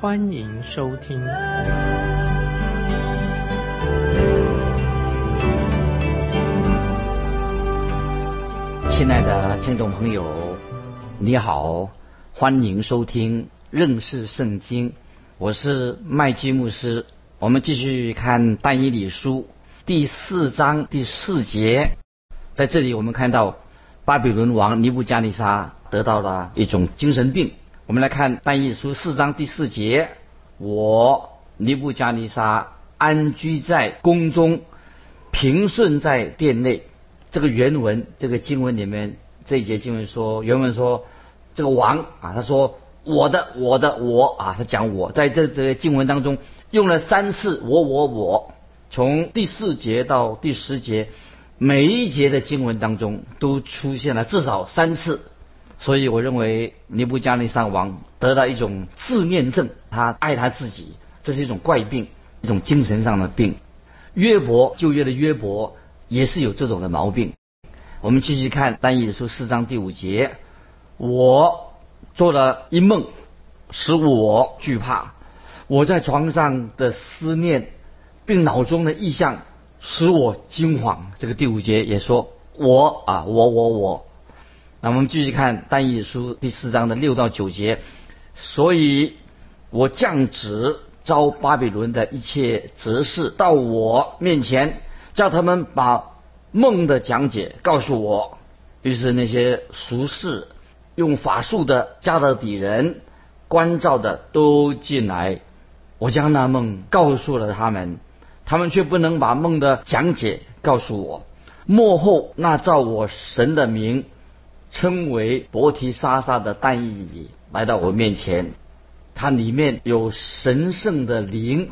欢迎收听。亲爱的听众朋友，你好，欢迎收听认识圣经，我是麦基牧师。我们继续看但以理书第四章第四节。在这里，我们看到巴比伦王尼布加尼沙得到了一种精神病。我们来看《但以书》四章第四节：“我尼布加尼沙安居在宫中，平顺在殿内。”这个原文，这个经文里面这一节经文说，原文说这个王啊，他说我的我的我啊，他讲我在这这个经文当中用了三次我我我，从第四节到第十节。每一节的经文当中都出现了至少三次，所以我认为尼布加尼撒王得到一种自恋症，他爱他自己，这是一种怪病，一种精神上的病。约伯旧约的约伯也是有这种的毛病。我们继续看单译书四章第五节，我做了一梦，使我惧怕，我在床上的思念，并脑中的意象。使我惊惶。这个第五节也说：“我啊，我我我。”那我们继续看《但以书》第四章的六到九节。所以，我降旨招巴比伦的一切哲士到我面前，叫他们把梦的讲解告诉我。于是那些俗世、用法术的加勒底人、关照的都进来，我将那梦告诉了他们。他们却不能把梦的讲解告诉我。幕后那照我神的名称为伯提沙沙的单义里来到我面前，它里面有神圣的灵。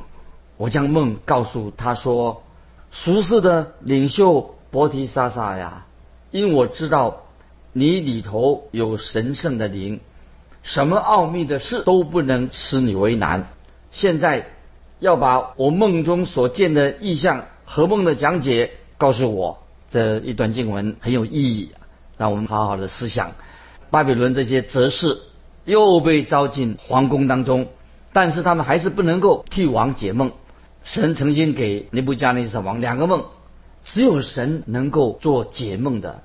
我将梦告诉他说：“俗世的领袖伯提沙沙呀，因我知道你里头有神圣的灵，什么奥秘的事都不能使你为难。现在。”要把我梦中所见的意象和梦的讲解告诉我，这一段经文很有意义，让我们好好的思想。巴比伦这些哲士又被招进皇宫当中，但是他们还是不能够替王解梦。神曾经给尼布加尼撒王两个梦，只有神能够做解梦的。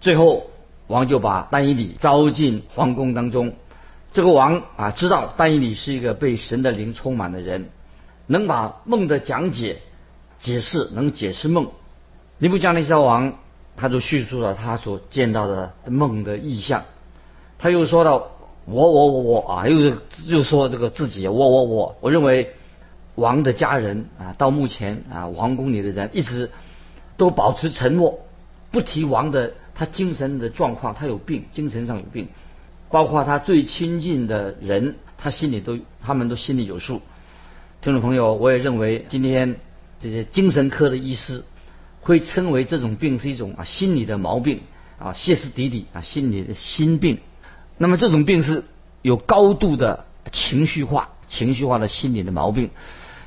最后，王就把丹以里招进皇宫当中。这个王啊，知道丹以里是一个被神的灵充满的人。能把梦的讲解、解释，能解释梦。尼布加尼撒王他就叙述了他所见到的梦的意象。他又说到我我我我啊，又又说这个自己我我我。我认为王的家人啊，到目前啊，王宫里的人一直都保持沉默，不提王的他精神的状况，他有病，精神上有病。包括他最亲近的人，他心里都他们都心里有数。听众朋友，我也认为今天这些精神科的医师会称为这种病是一种啊心理的毛病啊歇斯底里啊心理的心病。那么这种病是有高度的情绪化、情绪化的心理的毛病。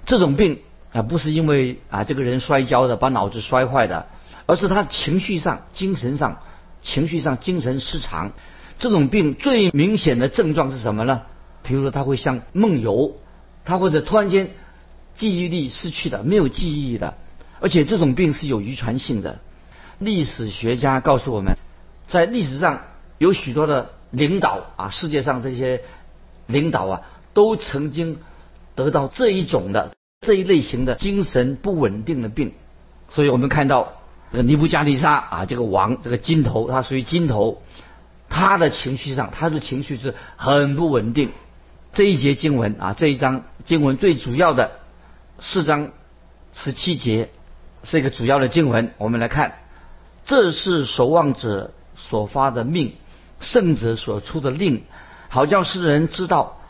这种病啊不是因为啊这个人摔跤的把脑子摔坏的，而是他情绪上、精神上、情绪上精神失常。这种病最明显的症状是什么呢？比如说他会像梦游。他或者突然间记忆力失去的，没有记忆的，而且这种病是有遗传性的。历史学家告诉我们，在历史上有许多的领导啊，世界上这些领导啊，都曾经得到这一种的这一类型的精神不稳定的病。所以我们看到这个尼布加尼沙啊，这个王，这个金头，他属于金头，他的情绪上，他的情绪是很不稳定。这一节经文啊，这一章经文最主要的四章十七节是一个主要的经文。我们来看，这是守望者所发的命，圣者所出的令，好叫世人知道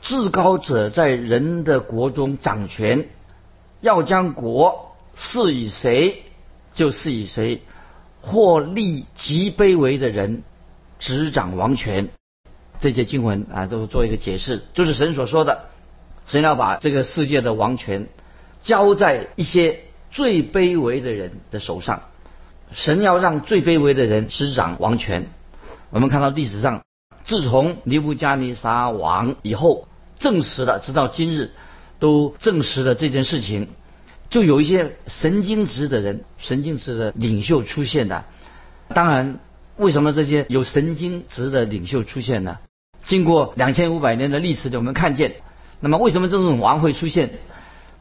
至高者在人的国中掌权，要将国赐以谁，就赐以谁，或立极卑微的人执掌王权。这些经文啊，都做一个解释，就是神所说的，神要把这个世界的王权交在一些最卑微的人的手上，神要让最卑微的人执掌王权。我们看到历史上，自从尼布加尼撒王以后，证实了，直到今日都证实了这件事情，就有一些神经质的人、神经质的领袖出现的。当然，为什么这些有神经质的领袖出现呢？经过两千五百年的历史，我们看见，那么为什么这种王会出现？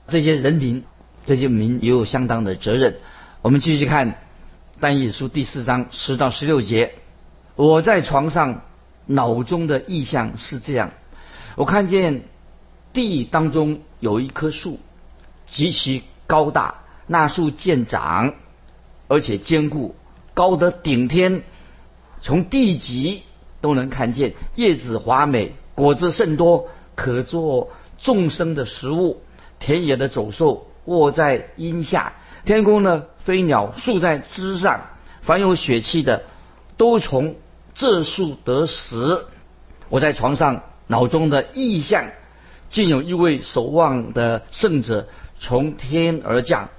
这些人民、这些民也有相当的责任。我们继续看《单义书》第四章十到十六节。我在床上脑中的意象是这样：我看见地当中有一棵树，极其高大，那树见长，而且坚固，高得顶天，从地极。都能看见叶子华美，果子甚多，可做众生的食物。田野的走兽卧在荫下，天空呢飞鸟宿在枝上。凡有血气的，都从这树得食。我在床上脑中的意象，竟有一位守望的圣者从天而降，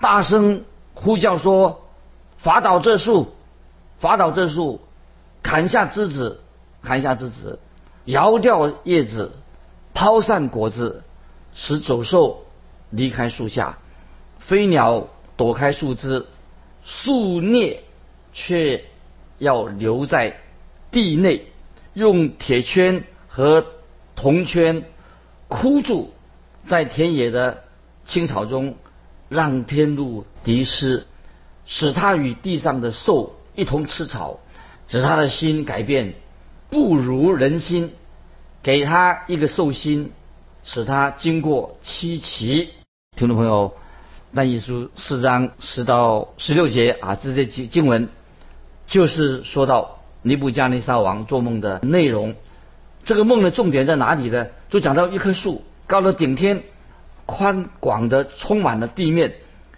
大声呼叫说：“伐倒这树，伐倒这树。”砍下枝子，砍下枝子，摇掉叶子，抛散果子，使走兽离开树下，飞鸟躲开树枝，树孽却要留在地内，用铁圈和铜圈箍住，在田野的青草中，让天路敌失，使它与地上的兽一同吃草。使他的心改变，不如人心，给他一个兽心，使他经过七奇。听众朋友，那一书四章十到十六节啊，这些经经文就是说到尼布加尼撒王做梦的内容。这个梦的重点在哪里呢？就讲到一棵树，高的顶天，宽广的充满了地面。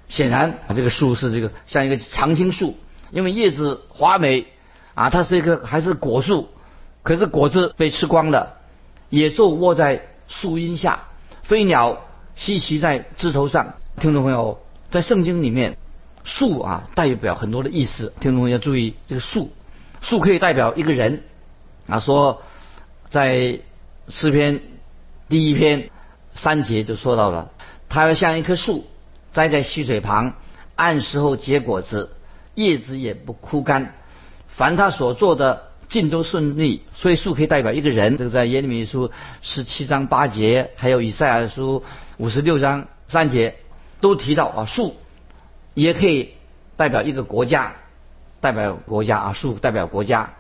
显然啊，这个树是这个像一个常青树，因为叶子华美。啊，它是一棵还是果树，可是果子被吃光了，野兽卧在树荫下，飞鸟栖息在枝头上。听众朋友，在圣经里面，树啊代表很多的意思。听众朋友注意，这个树，树可以代表一个人。啊，说在诗篇第一篇三节就说到了，它要像一棵树，栽在溪水旁，按时候结果子，叶子也不枯干。凡他所做的尽都顺利，所以树可以代表一个人。这个在耶利米书十七章八节，还有以赛亚书五十六章三节，都提到啊，树也可以代表一个国家，代表国家啊，树代表国家。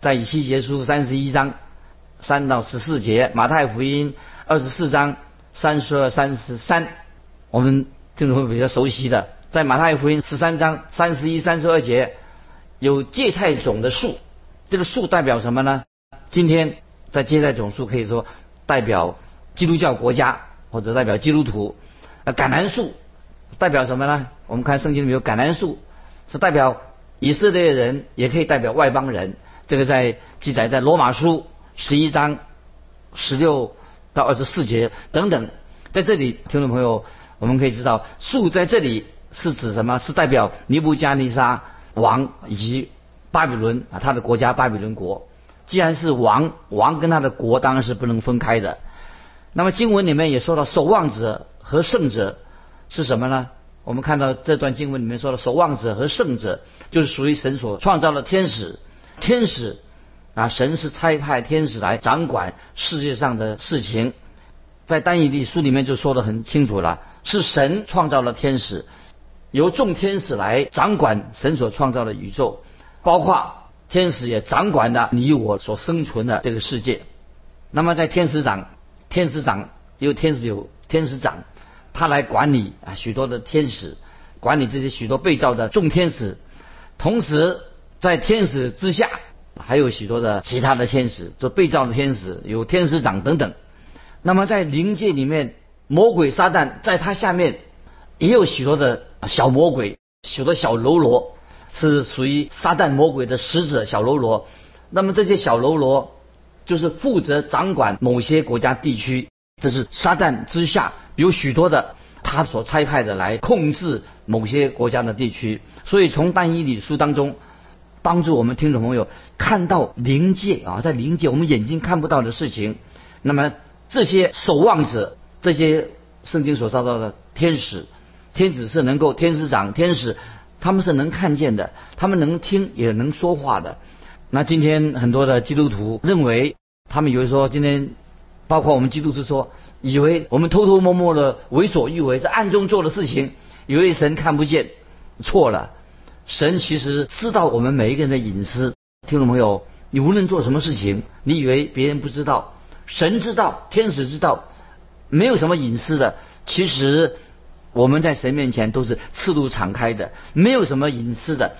在以西结书三十一章三到十四节，马太福音二十四章三十二三十三，我们听众会比较熟悉的，在马太福音十三章三十一三十二节。有芥菜种的树，这个树代表什么呢？今天在芥菜种树可以说代表基督教国家或者代表基督徒。呃，橄榄树代表什么呢？我们看圣经里面有橄榄树，是代表以色列人，也可以代表外邦人。这个在记载在罗马书十一章十六到二十四节等等。在这里，听众朋友，我们可以知道树在这里是指什么？是代表尼布加尼撒。王以及巴比伦啊，他的国家巴比伦国，既然是王，王跟他的国当然是不能分开的。那么经文里面也说到守望者和圣者是什么呢？我们看到这段经文里面说的守望者和圣者，就是属于神所创造的天使。天使啊，神是差派天使来掌管世界上的事情。在单一历书里面就说的很清楚了，是神创造了天使。由众天使来掌管神所创造的宇宙，包括天使也掌管了你我所生存的这个世界。那么在天使长，天使长有天使有天使长，他来管理啊许多的天使，管理这些许多被造的众天使。同时在天使之下，还有许多的其他的天使，做被造的天使有天使长等等。那么在灵界里面，魔鬼撒旦在他下面也有许多的小魔鬼，许多小喽啰是属于撒旦魔鬼的使者小喽啰。那么这些小喽啰就是负责掌管某些国家地区，这是撒旦之下有许多的他所差派的来控制某些国家的地区。所以从但以理书当中。帮助我们听众朋友看到灵界啊，在灵界我们眼睛看不到的事情。那么这些守望者，这些圣经所说到的天使，天子是能够天使长，天使他们是能看见的，他们能听也能说话的。那今天很多的基督徒认为，他们以为说今天，包括我们基督徒说，以为我们偷偷摸摸的为所欲为，在暗中做的事情，以为神看不见，错了。神其实知道我们每一个人的隐私，听众朋友，你无论做什么事情，你以为别人不知道，神知道，天使知道，没有什么隐私的。其实我们在神面前都是赤露敞开的，没有什么隐私的，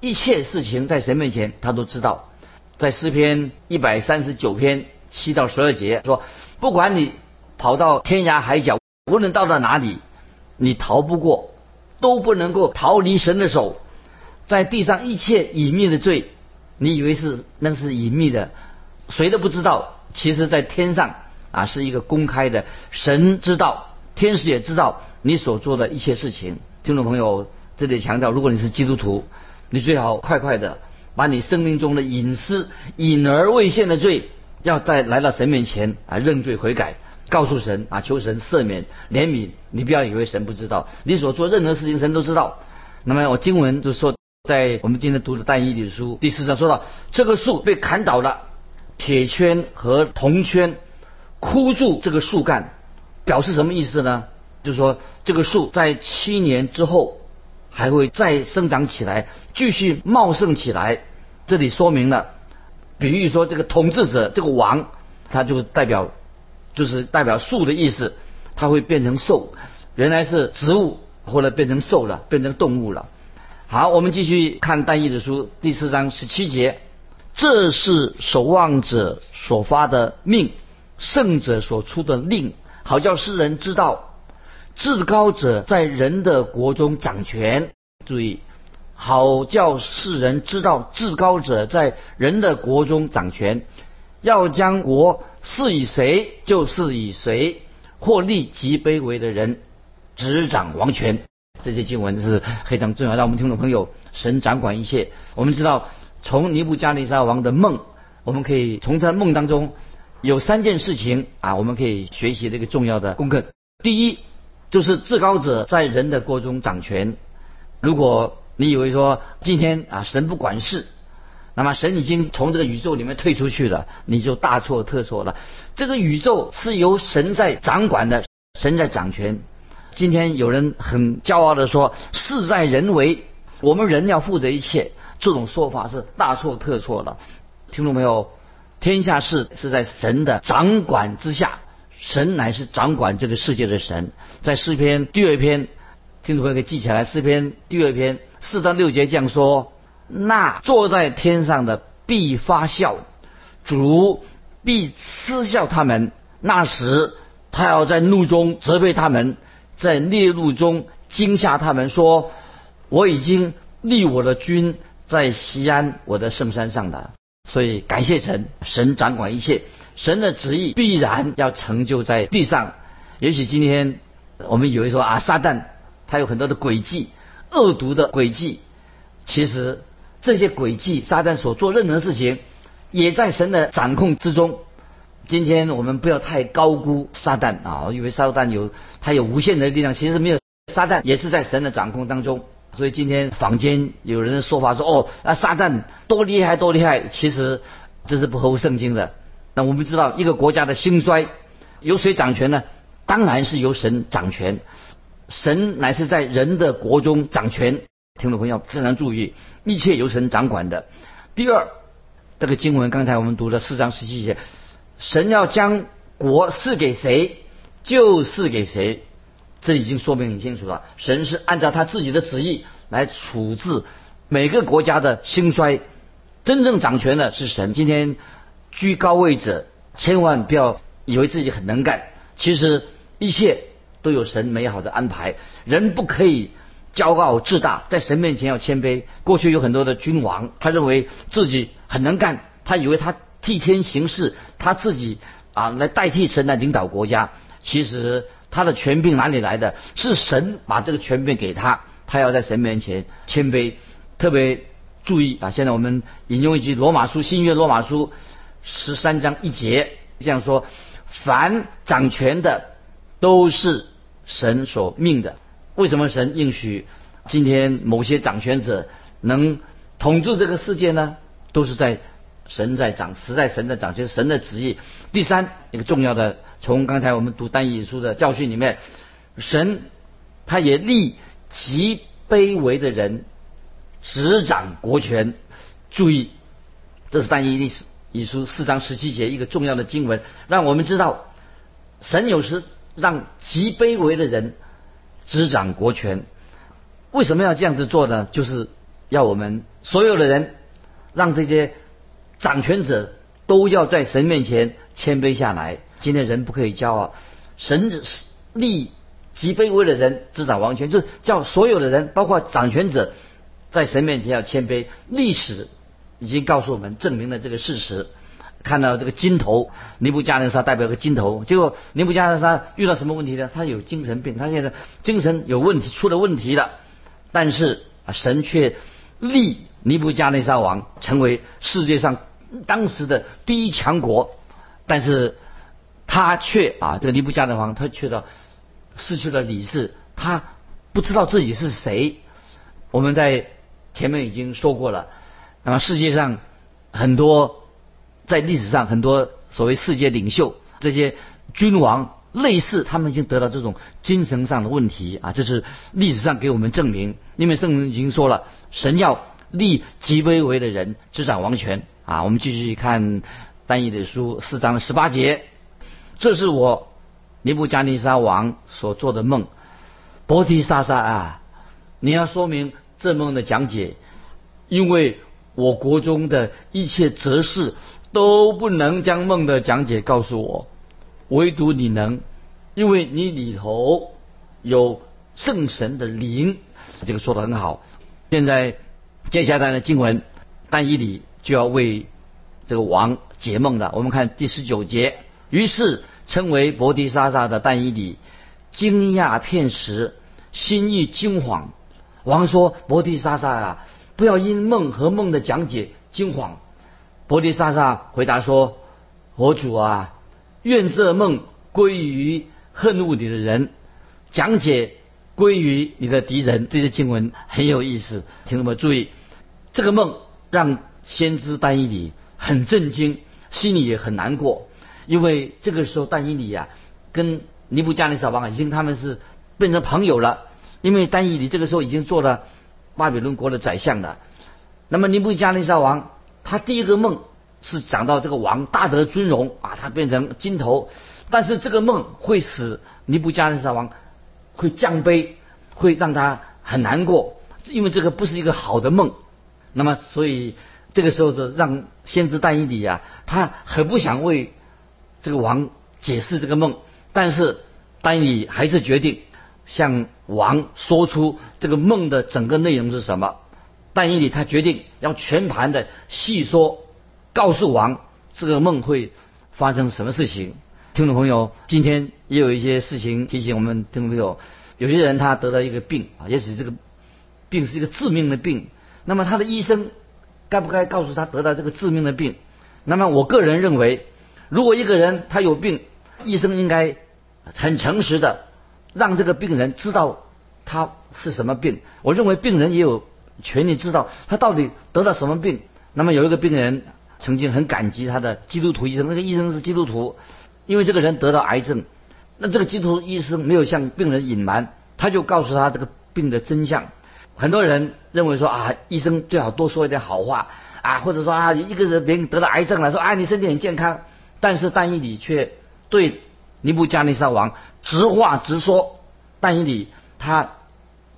一切事情在神面前他都知道。在诗篇一百三十九篇七到十二节说，不管你跑到天涯海角，无论到了哪里，你逃不过，都不能够逃离神的手。在地上一切隐秘的罪，你以为是那是隐秘的，谁都不知道。其实，在天上啊，是一个公开的，神知道，天使也知道你所做的一切事情。听众朋友，这里强调，如果你是基督徒，你最好快快的把你生命中的隐私、隐而未现的罪，要在来到神面前啊认罪悔改，告诉神啊求神赦免怜悯。你不要以为神不知道，你所做任何事情，神都知道。那么我经文就说。在我们今天读的《但以理书》第四章说到，这个树被砍倒了，铁圈和铜圈箍住这个树干，表示什么意思呢？就是说这个树在七年之后还会再生长起来，继续茂盛起来。这里说明了，比喻说这个统治者这个王，他就代表就是代表树的意思，它会变成兽，原来是植物，后来变成兽了，变成动物了。好，我们继续看《但以的书》第四章十七节，这是守望者所发的命，圣者所出的令，好叫世人知道，至高者在人的国中掌权。注意，好叫世人知道，至高者在人的国中掌权，要将国赐以谁，就是以谁，或立极卑微的人执掌王权。这些经文是非常重要，让我们听众朋友，神掌管一切。我们知道，从尼布加利沙王的梦，我们可以从他梦当中有三件事情啊，我们可以学习这个重要的功课。第一，就是至高者在人的国中掌权。如果你以为说今天啊神不管事，那么神已经从这个宇宙里面退出去了，你就大错特错了。这个宇宙是由神在掌管的，神在掌权。今天有人很骄傲的说“事在人为”，我们人要负责一切，这种说法是大错特错了。听懂没有，天下事是在神的掌管之下，神乃是掌管这个世界的神。在诗篇第二篇，听众朋友可以记起来，诗篇第二篇四到六节这样说：“那坐在天上的必发笑，主必嗤笑他们。那时，他要在怒中责备他们。”在烈怒中惊吓他们，说：“我已经立我的军在西安我的圣山上了。”所以感谢神，神掌管一切，神的旨意必然要成就在地上。也许今天我们以为说啊，撒旦他有很多的诡计，恶毒的诡计，其实这些诡计，撒旦所做任何事情，也在神的掌控之中。今天我们不要太高估撒旦啊！我以为撒旦有他有无限的力量，其实没有。撒旦也是在神的掌控当中。所以今天坊间有人的说法说：“哦，啊，撒旦多厉害，多厉害！”其实这是不合乎圣经的。那我们知道，一个国家的兴衰由谁掌权呢？当然是由神掌权。神乃是在人的国中掌权。听众朋友非常注意，一切由神掌管的。第二，这个经文刚才我们读了四章十七节。神要将国赐给谁，就赐给谁，这已经说明很清楚了。神是按照他自己的旨意来处置每个国家的兴衰，真正掌权的是神。今天居高位者千万不要以为自己很能干，其实一切都有神美好的安排。人不可以骄傲自大，在神面前要谦卑。过去有很多的君王，他认为自己很能干，他以为他替天行事，他自己啊来代替神来领导国家。其实他的权柄哪里来的？是神把这个权柄给他，他要在神面前谦卑。特别注意啊！现在我们引用一句罗马书新约罗马书十三章一节这样说：凡掌权的都是神所命的。为什么神应许今天某些掌权者能统治这个世界呢？都是在神在掌，实在神在掌权，神的旨意。第三一个重要的。从刚才我们读单引书的教训里面，神他也立极卑微的人执掌国权。注意，这是单一历史以书四章十七节一个重要的经文，让我们知道神有时让极卑微的人执掌国权。为什么要这样子做呢？就是要我们所有的人让这些掌权者都要在神面前谦卑下来。今天人不可以骄傲，神立极卑微的人执掌王权，就是叫所有的人，包括掌权者，在神面前要谦卑。历史已经告诉我们，证明了这个事实。看到这个金头尼布加内沙代表个金头，结果尼布加内沙遇到什么问题呢？他有精神病，他现在精神有问题，出了问题了。但是，神却立尼布加内沙王成为世界上当时的第一强国，但是。他却啊，这个尼布加的王，他却到失去了理智，他不知道自己是谁。我们在前面已经说过了，那么世界上很多在历史上很多所谓世界领袖，这些君王类似，他们已经得到这种精神上的问题啊，这是历史上给我们证明。因为圣人已经说了，神要立极卑微的人执掌王权啊。我们继续看单义的书四章的十八节。这是我尼布加尼沙王所做的梦，波提莎莎啊，你要说明这梦的讲解，因为我国中的一切哲士都不能将梦的讲解告诉我，唯独你能，因为你里头有圣神的灵，这个说的很好。现在接下来的经文，但以理就要为这个王解梦的。我们看第十九节，于是。称为伯迪莎莎的但伊里惊讶片时，心意惊惶。王说：“伯迪莎莎啊，不要因梦和梦的讲解惊慌。”伯迪莎莎回答说：“我主啊，愿这梦归于恨恶你的人，讲解归于你的敌人。”这些经文很有意思，听众们注意，这个梦让先知但伊里很震惊，心里也很难过。因为这个时候，但以理呀，跟尼布加尼撒王已经他们是变成朋友了。因为但以理这个时候已经做了巴比伦国的宰相的。那么尼布加尼撒王他第一个梦是讲到这个王大得尊荣啊，他变成金头。但是这个梦会使尼布加尼撒王会降卑，会让他很难过，因为这个不是一个好的梦。那么所以这个时候是让先知但以理啊，他很不想为。这个王解释这个梦，但是丹尼还是决定向王说出这个梦的整个内容是什么。丹尼里他决定要全盘的细说，告诉王这个梦会发生什么事情。听众朋友，今天也有一些事情提醒我们听众朋友，有些人他得到一个病啊，也许这个病是一个致命的病，那么他的医生该不该告诉他得到这个致命的病？那么我个人认为。如果一个人他有病，医生应该很诚实的让这个病人知道他是什么病。我认为病人也有权利知道他到底得了什么病。那么有一个病人曾经很感激他的基督徒医生，那个医生是基督徒，因为这个人得到癌症，那这个基督徒医生没有向病人隐瞒，他就告诉他这个病的真相。很多人认为说啊，医生最好多说一点好话啊，或者说啊，一个人别人得了癌症了，说啊你身体很健康。但是但以理却对尼布加尼撒王直话直说，但以理他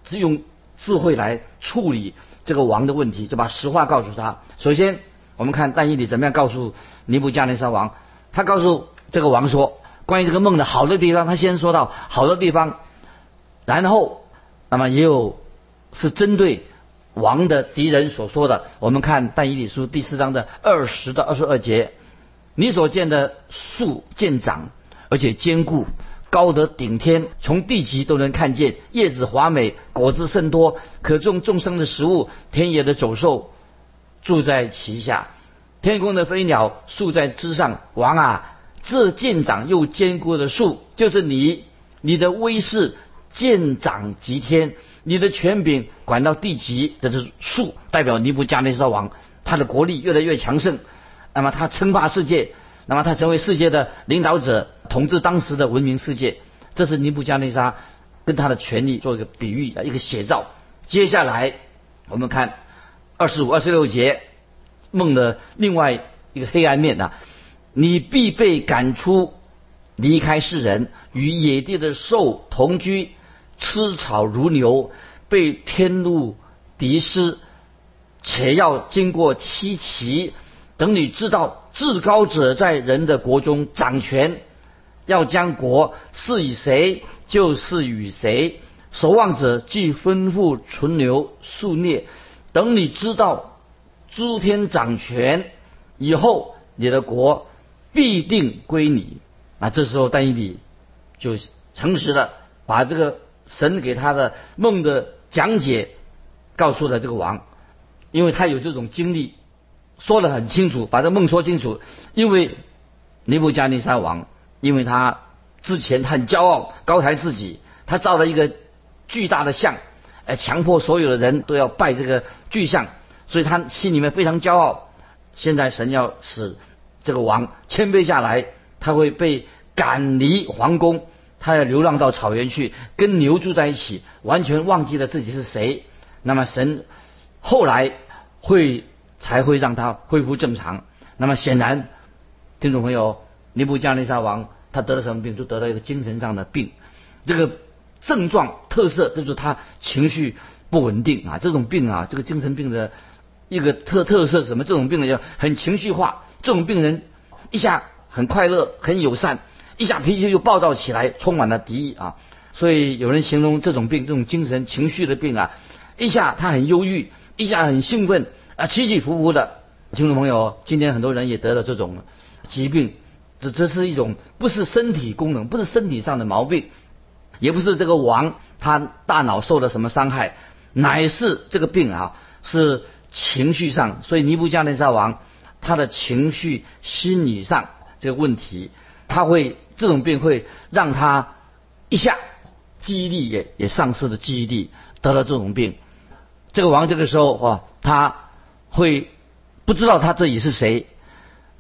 只用智慧来处理这个王的问题，就把实话告诉他。首先，我们看但以理怎么样告诉尼布加尼撒王，他告诉这个王说：“关于这个梦的好的地方，他先说到好的地方，然后那么也有是针对王的敌人所说的。我们看但以理书第四章的二十到二十二节，你所见的树见长，而且坚固。高得顶天，从地极都能看见，叶子华美，果子甚多，可种众生的食物。田野的走兽住在其下，天空的飞鸟宿在枝上。王啊，这见长又坚固的树，就是你，你的威势见长极天，你的权柄管到地极。这是树，代表尼布加内沙王，他的国力越来越强盛，那么他称霸世界。那么他成为世界的领导者，统治当时的文明世界，这是尼布加内沙跟他的权力做一个比喻的一个写照。接下来我们看二十五、二十六节梦的另外一个黑暗面啊，你必被赶出，离开世人，与野地的兽同居，吃草如牛，被天路敌失，且要经过七奇。等你知道至高者在人的国中掌权，要将国赐与谁，就是与谁。守望者既吩咐存留数列，等你知道诸天掌权以后，你的国必定归你。啊这时候，但以理就诚实的把这个神给他的梦的讲解告诉了这个王，因为他有这种经历。说得很清楚，把这梦说清楚。因为尼布加尼撒王，因为他之前他很骄傲，高抬自己，他造了一个巨大的像，哎，强迫所有的人都要拜这个巨像，所以他心里面非常骄傲。现在神要使这个王谦卑下来，他会被赶离皇宫，他要流浪到草原去，跟牛住在一起，完全忘记了自己是谁。那么神后来会。才会让他恢复正常。那么显然，听众朋友，尼布加尼撒王他得了什么病？就得了一个精神上的病。这个症状特色就是他情绪不稳定啊。这种病啊，这个精神病的一个特特色是什么？这种病呢叫很情绪化。这种病人一下很快乐、很友善，一下脾气就暴躁起来，充满了敌意啊。所以有人形容这种病，这种精神情绪的病啊，一下他很忧郁，一下很兴奋。啊，起起伏伏的，听众朋友，今天很多人也得了这种疾病，这这是一种不是身体功能，不是身体上的毛病，也不是这个王他大脑受了什么伤害，乃是这个病啊是情绪上，所以尼布加内沙王他的情绪心理上这个问题，他会这种病会让他一下记忆力也也丧失了记忆力，得了这种病，这个王这个时候啊他。会不知道他自己是谁，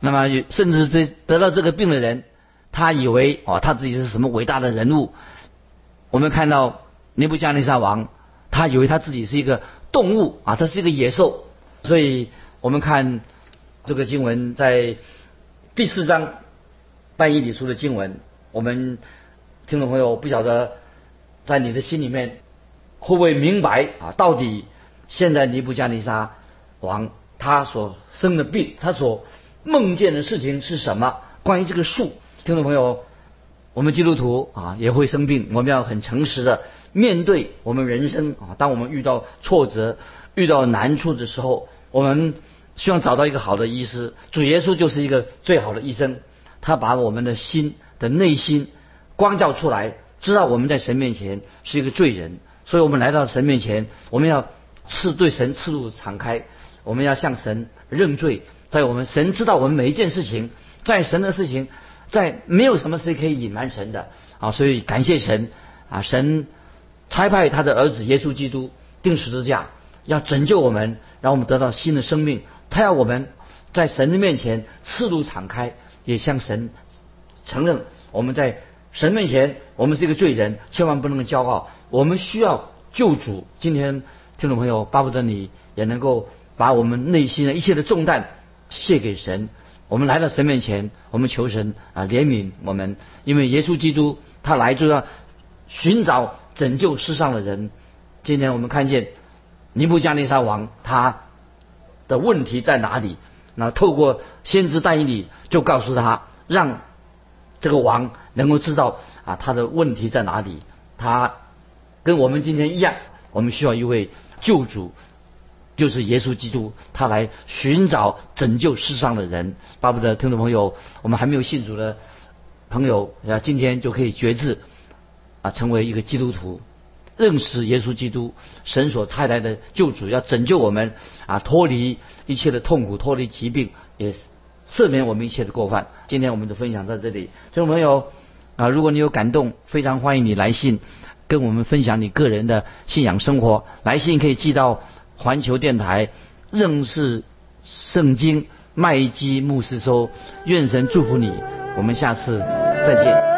那么甚至这得到这个病的人，他以为哦他自己是什么伟大的人物。我们看到尼布加尼撒王，他以为他自己是一个动物啊，他是一个野兽。所以我们看这个经文在第四章半以理书的经文，我们听众朋友不晓得在你的心里面会不会明白啊？到底现在尼布加尼撒。王他所生的病，他所梦见的事情是什么？关于这个树，听众朋友，我们基督徒啊也会生病，我们要很诚实的面对我们人生啊。当我们遇到挫折、遇到难处的时候，我们希望找到一个好的医师。主耶稣就是一个最好的医生，他把我们的心的内心光照出来，知道我们在神面前是一个罪人，所以我们来到神面前，我们要赤对神赤露敞开。我们要向神认罪，在我们神知道我们每一件事情，在神的事情，在没有什么事可以隐瞒神的啊，所以感谢神啊，神差派他的儿子耶稣基督定十字架，要拯救我们，让我们得到新的生命。他要我们在神的面前赤露敞开，也向神承认我们在神面前我们是一个罪人，千万不能骄傲。我们需要救主。今天听众朋友，巴不得你也能够。把我们内心的一切的重担献给神，我们来到神面前，我们求神啊怜悯我们，因为耶稣基督他来就要寻找拯救世上的人。今天我们看见尼布加尼撒王他的问题在哪里？那透过先知但以理就告诉他，让这个王能够知道啊他的问题在哪里。他跟我们今天一样，我们需要一位救主，就是耶稣基督，他来寻找拯救世上的人。巴不得听众朋友，我们还没有信主的朋友啊，今天就可以决志啊，成为一个基督徒，认识耶稣基督，神所差来的救主，要拯救我们啊，脱离一切的痛苦，脱离疾病，也赦免我们一切的过犯。今天我们就分享到这里，听众朋友。啊，如果你有感动，非常欢迎你来信，跟我们分享你个人的信仰生活。来信可以寄到环球电台认识圣经麦基牧师说。愿神祝福你，我们下次再见。